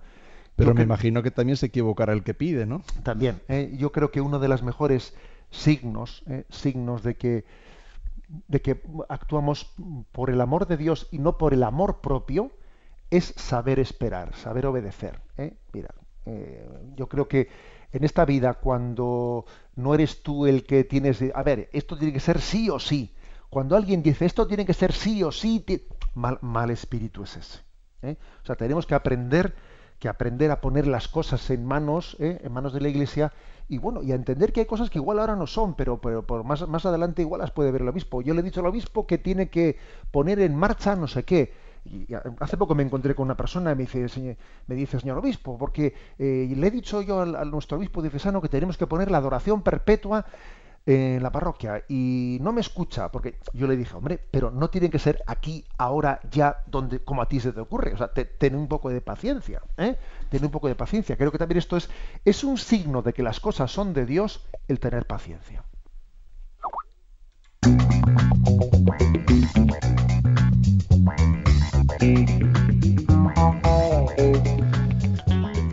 Pero me imagino que también se equivocará el que pide, ¿no? También. ¿eh? Yo creo que uno de los mejores signos, ¿eh? signos de que de que actuamos por el amor de Dios y no por el amor propio, es saber esperar, saber obedecer. ¿eh? Mira, eh, yo creo que en esta vida, cuando no eres tú el que tienes, a ver, esto tiene que ser sí o sí. Cuando alguien dice esto tiene que ser sí o sí, mal, mal, espíritu es ese. ¿eh? O sea, tenemos que aprender, que aprender a poner las cosas en manos, en manos de la Iglesia y bueno, y a entender que hay cosas que igual ahora no son, pero, pero por más, más adelante igual las puede ver el obispo. Yo le he dicho al obispo que tiene que poner en marcha no sé qué. Y hace poco me encontré con una persona y me dice, señor, me dice señor obispo, porque eh, le he dicho yo al, nuestro obispo diocesano que tenemos que poner la adoración perpetua en la parroquia y no me escucha porque yo le dije, hombre, pero no tiene que ser aquí, ahora, ya, donde como a ti se te ocurre. O sea, ten un poco de paciencia, ¿eh? Ten un poco de paciencia. Creo que también esto es, es un signo de que las cosas son de Dios el tener paciencia.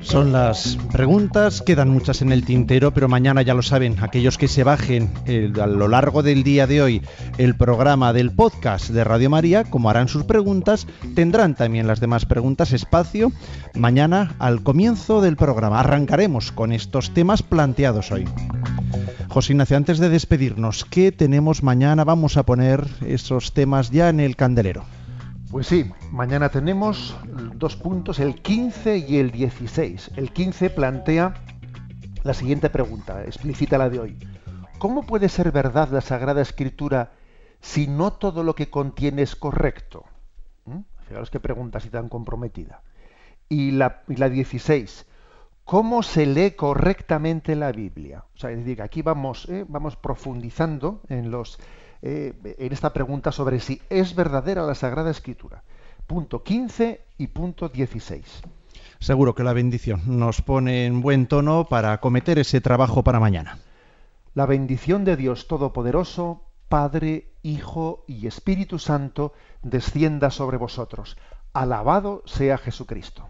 Son las preguntas, quedan muchas en el tintero, pero mañana ya lo saben, aquellos que se bajen a lo largo del día de hoy el programa del podcast de Radio María, como harán sus preguntas, tendrán también las demás preguntas espacio mañana al comienzo del programa. Arrancaremos con estos temas planteados hoy. José Ignacio, antes de despedirnos, ¿qué tenemos mañana? Vamos a poner esos temas ya en el candelero. Pues sí, mañana tenemos dos puntos, el 15 y el 16. El 15 plantea la siguiente pregunta, explícita la de hoy. ¿Cómo puede ser verdad la Sagrada Escritura si no todo lo que contiene es correcto? ¿Mm? Fijaros qué pregunta así tan comprometida. Y la, y la 16. ¿Cómo se lee correctamente la Biblia? O sea, es decir, aquí vamos, ¿eh? vamos profundizando en los eh, en esta pregunta sobre si es verdadera la Sagrada Escritura. Punto 15 y punto 16. Seguro que la bendición nos pone en buen tono para acometer ese trabajo para mañana. La bendición de Dios Todopoderoso, Padre, Hijo y Espíritu Santo, descienda sobre vosotros. Alabado sea Jesucristo.